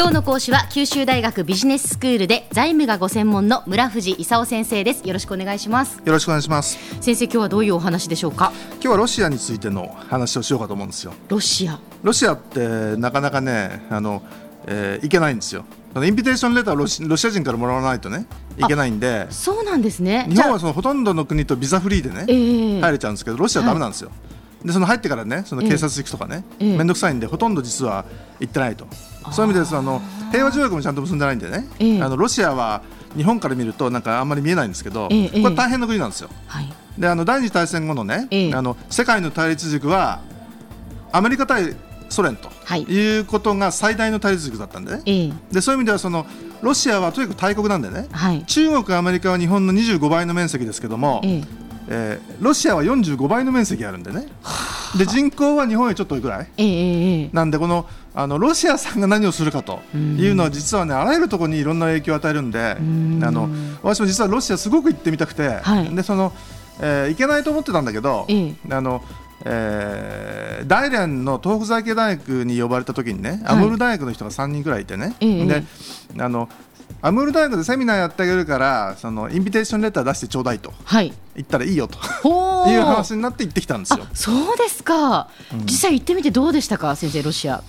今日の講師は九州大学ビジネススクールで財務がご専門の村藤勲先生です。よろしくお願いします。よろしくお願いします。先生今日はどういうお話でしょうか？今日はロシアについての話をしようかと思うんですよ。ロシア。ロシアってなかなかねあの、えー、いけないんですよ。インビテーションレターをロシロシア人からもらわないとねいけないんで。そうなんですね。日本はそのほとんどの国とビザフリーでね、えー、入れちゃうんですけどロシアはだめなんですよ、はい。でその入ってからねその警察行くとかね面倒、ええ。くさいんでほとんど実は行ってないとそういう意味であの平和条約もちゃんと結んでないんでね、え、あのロシアは日本から見るとなんかあんまり見えないんですけど、これ大変な国なんですよ。はい、であの第二次大戦後のね、あの世界の対立軸はアメリカ対ソ連とい。うことが最大の対立軸だったんでね、でそういう意味ではそのロシアはとにかく大国なんでね、はい、中国、アメリカは日本の25倍の面積ですけども、えー、ロシアは45倍の面積あるんでね。で人口は日本よりちょっとぐらい、えー、なんでこのあのロシアさんが何をするかというのは実はねあらゆるところにいろんな影響を与えるんであの私も実はロシアすごく行ってみたくて、はい、でその、えー、行けないと思ってたんだけど、えー、あのえー、大連の東北財系大学に呼ばれた時にね、アムール大学の人が3人くらいいてね、であのアムール大学でセミナーやってあげるからそのインビテーションレター出してちょうだいと、はい、言ったらいいよと。いう話になって行ってきたんですよ。そうですか、うん、実際行ってみてどうでしたか先生ロシア。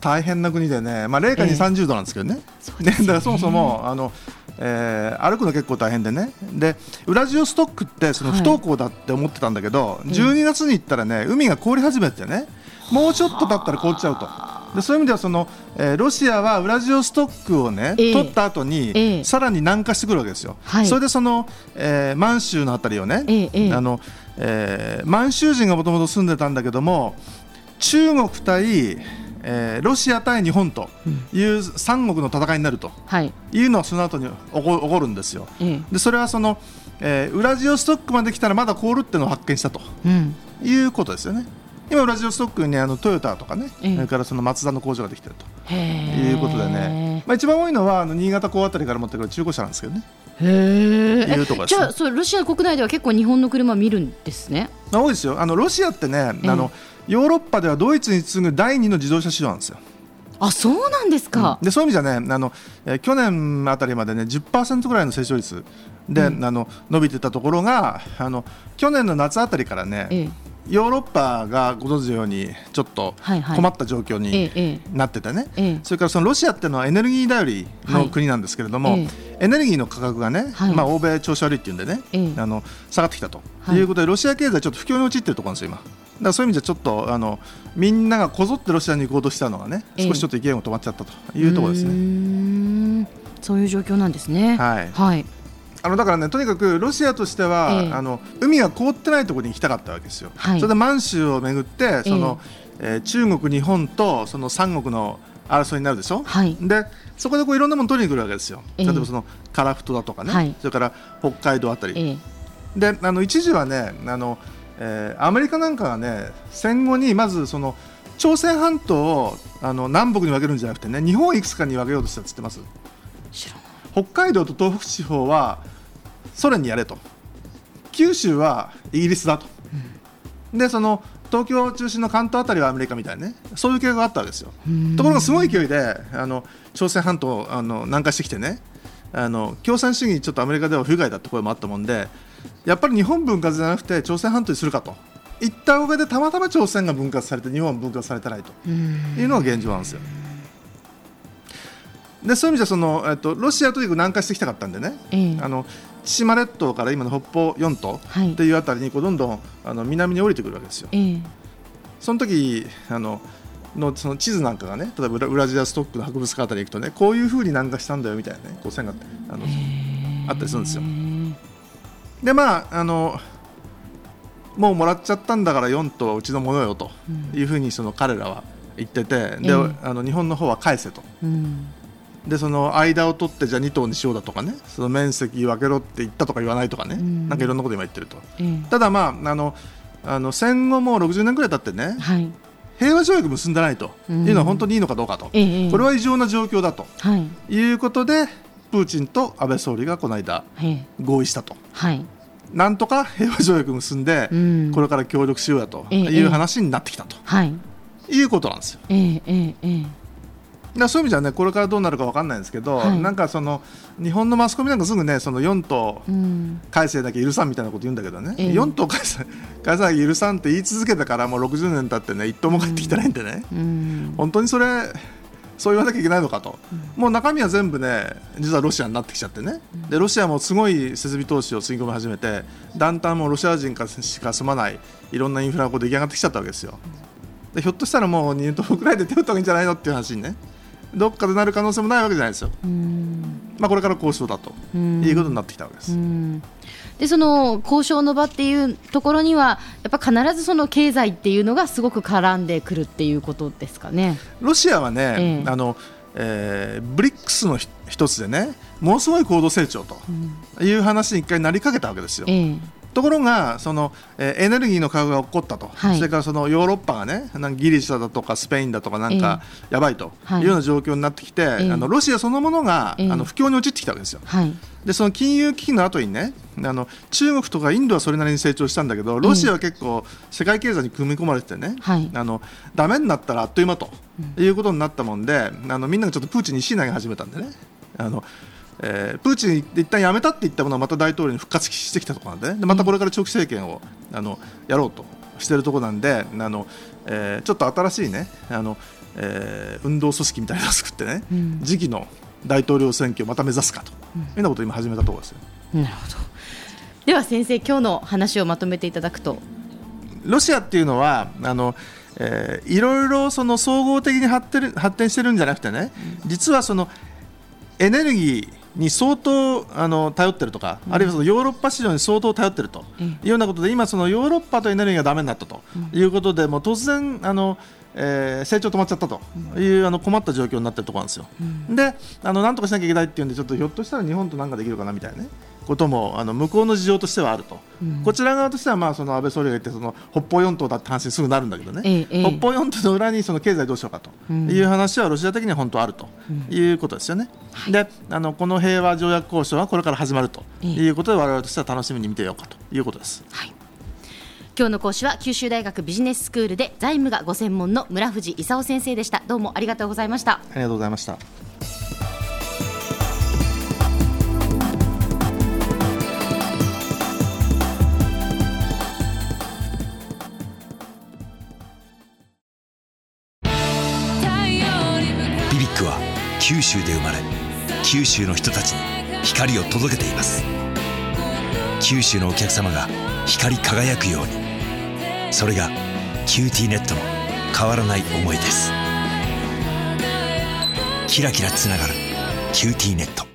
大変な国でね、まあ、零下に30度なんですけどね、えー、ね。だからそもそもあの、えー、歩くの結構大変でね。でウラジオストックってその不登校だって思ってたんだけど、はい、12月に行ったらね海が凍り始めてね。もうちょっと経ったら凍っちゃうと。でそういう意味ではその、えー、ロシアはウラジオストックをね、えー、取った後に、えー、さらに南下してくるわけですよ。はい、それでその、えー、満州のあたりをね、えー、あのえー、満州人がもともと住んでたんだけども中国対、えー、ロシア対日本という三国の戦いになると、い。うのはその後に起こ起こるんですよ。でそれはその、えー、ウラジオストックまで来たらまだ凍るっていうのを発見したと、うん、いうことですよね。今、ラジオストックにあのトヨタとかね、えー、それからそのマツダの工場ができてるということでね、まあ、一番多いのはあの新潟港あたりから持ってくる中古車なんですけどね。へじゃあそうロシア国内では結構日本の車見るんですね。多いですよ。あのロシアってね、あのヨーロッパではドイツに次ぐ第二の自動車市場なんですよ。あそうなんですか、うん、でそういう意味じゃねあの、えー、去年あたりまでね10%ぐらいの成長率で、うん、あの伸びてたところがあの去年の夏あたりからね、ええ、ヨーロッパがご存知のようにちょっと困った状況になっててね、はいはい、それからそのロシアっていうのはエネルギー頼りの国なんですけれども、はい、エネルギーの価格がね、まあ、欧米調子悪いっていうんでね、あの下がってきたと。い。うことで、ロシア経済ちょっと不況に陥っているところなんですよ今。だからそういう意味でちょっとあのみんながこぞってロシアに行こうとしたのがね少しちょっと勢いが止まっちゃったというところですね。そういう状況なんですね。はい。はい。あのだからねとにかくロシアとしては、ええ、あの海が凍ってないところに行きたかったわけですよ。はい、それで満州をめぐってその、ええー、中国、日本とその三国の争いになるでしょ、はい、でそこでこういろんなもの取りに来るわけですよ、例えばその樺太だとかね、はい、それから北海道あたり、であの一時はねあの、えー、アメリカなんかがね戦後にまずその朝鮮半島をあの南北に分けるんじゃなくてね日本をいくつかに分けようとしたって言ってます？北海道と東北地方はソ連にやれと。九州はイギリスだと、うん、でその東京中心の関東辺りはアメリカみたいなね。そういう計画があったわけですよ。ところがすごい勢いであの朝鮮半島あの南下してきてね。あの共産主義ちょっとアメリカでは不甲斐だって声もあったもんでやっぱり日本分割じゃなくて朝鮮半島にするかと。いった上でたまたま朝鮮が分割されて日本は分割されてないと。いうのが現状なんですよ。でそういう意味じゃその、えっと、ロシアとにかく南下してきたかったんでね、えー、あの千島列島から今の北方四島っていうあたりにこうどんどんあの南に降りてくるわけですよ。えー、その時あののその地図なんかがね例えばウラジアストックの博物館あたり行くとねこういうふうに南下したんだよみたいなねこう線があの、え。ー、あったりするんですよ。でまああのもうもらっちゃったんだから4島はうちのものよというふうにその彼らは言ってて、で、あの日本の方は返せと。うんでその間を取ってじゃあ2頭にしようだとかねその面積分けろって言ったとか言わないとかね、うん、なんかいろんなこと今言ってると、うん、ただまああのあの戦後もう60年ぐらい経ってね、はい、平和条約結んでないというのは本当にいいのかどうかと、うん、これは異常な状況だと、はい、いうことでプーチンと安倍総理がこの間合意したと。はい。なんとか平和条約結んで、これから協力しようやという話になってきたと、はい、いうことなんですよ。ええええだそういう意味じゃねこれからどうなるか分かんないんですけど、はい、なんかその日本のマスコミなんかすぐねその4党改正だけ許さんみたいなこと言うんだけどね、うん、4党改正改正だけ許さんって言い続けたからもう60年経ってね一党も帰ってきてないんでね、うん、本当にそれそう言わなきゃいけないのかと、うん、もう中身は全部ね実はロシアになってきちゃってね、でロシアもすごい設備投資をつぎ込み始めてだんだんもうロシア人かしか住まないいろんなインフラが出来上がってきちゃったわけですよ。でひょっとしたらもう2党ぐらいで手を打った方がいいんじゃないのっていう話にねどっかでなる可能性もないわけじゃないですよ。まあ、これから交渉だということになってきたわけです。でその交渉の場っていうところにはやっぱ必ずその経済っていうのがすごく絡んでくるっていうことですかね。ロシアはね、ええ、あのえー、ブリックスの一つでねものすごい高度成長という話に一回なりかけたわけですよ。えところがその、えー、エネルギーの価格が起こったと、はい、それからそのヨーロッパがねなんかギリシャだとかスペインだとかなんかやばいと。い。うような状況になってきて、えー、あのロシアそのものが、えー、あの不況に陥ってきたわけですよ。はい、でその金融危機の後にねあの中国とかインドはそれなりに成長したんだけどロシアは結構世界経済に組み込まれててね、はい、あのダメになったらあっという間ということになったもんで、あのみんながちょっとプーチンに石投げ始めたんでね。あのえー、プーチン一旦やめたって言ったものはまた大統領に復活してきたところなんで,、ね、でまたこれから長期政権をあのやろうとしているところなんであの、えー、ちょっと新しいねあの、えー、運動組織みたいなのを作ってね、うん、次期の大統領選挙をまた目指すかと、うん、いうようなことを今始めたところですよ。なるほど。では先生今日の話をまとめていただくと。ロシアっていうのはあのえー、いろいろその総合的に発展発展してるんじゃなくてね、実はそのエネルギーに相当あの頼ってるとか、うん、あるいはそのヨーロッパ市場に相当頼ってるというようなことで、今、そのヨーロッパとエネルギーがだめになったということで、もう突然あの、えー、成長止まっちゃったという、あの困った状況になっているところなんですよ。であのなんとかしなきゃいけないっていうんでちょっとひょっとしたら日本と何かできるかなみたいなね。こともあの向こうの事情としてはあると、うん、こちら側としてはまあその安倍総理が言ってその北方四島だって話にすぐなるんだけどね、ええ、北方四島の裏にその経済どうしようかと。いう話はロシア的には本当あると。いうことですよね。うん、であのこの平和条約交渉はこれから始まると。いうことで、我々としては楽しみに見てようかと。いうことです。はい今日の講師は九州大学ビジネススクールで財務がご専門の村藤勲先生でした。どうもありがとうございました。ありがとうございました。九州で生まれ九州の人たちに光を届けています。九州のお客様が光り輝くようにそれが QTnet の変わらない思いです。キラキラつながる「QTnet」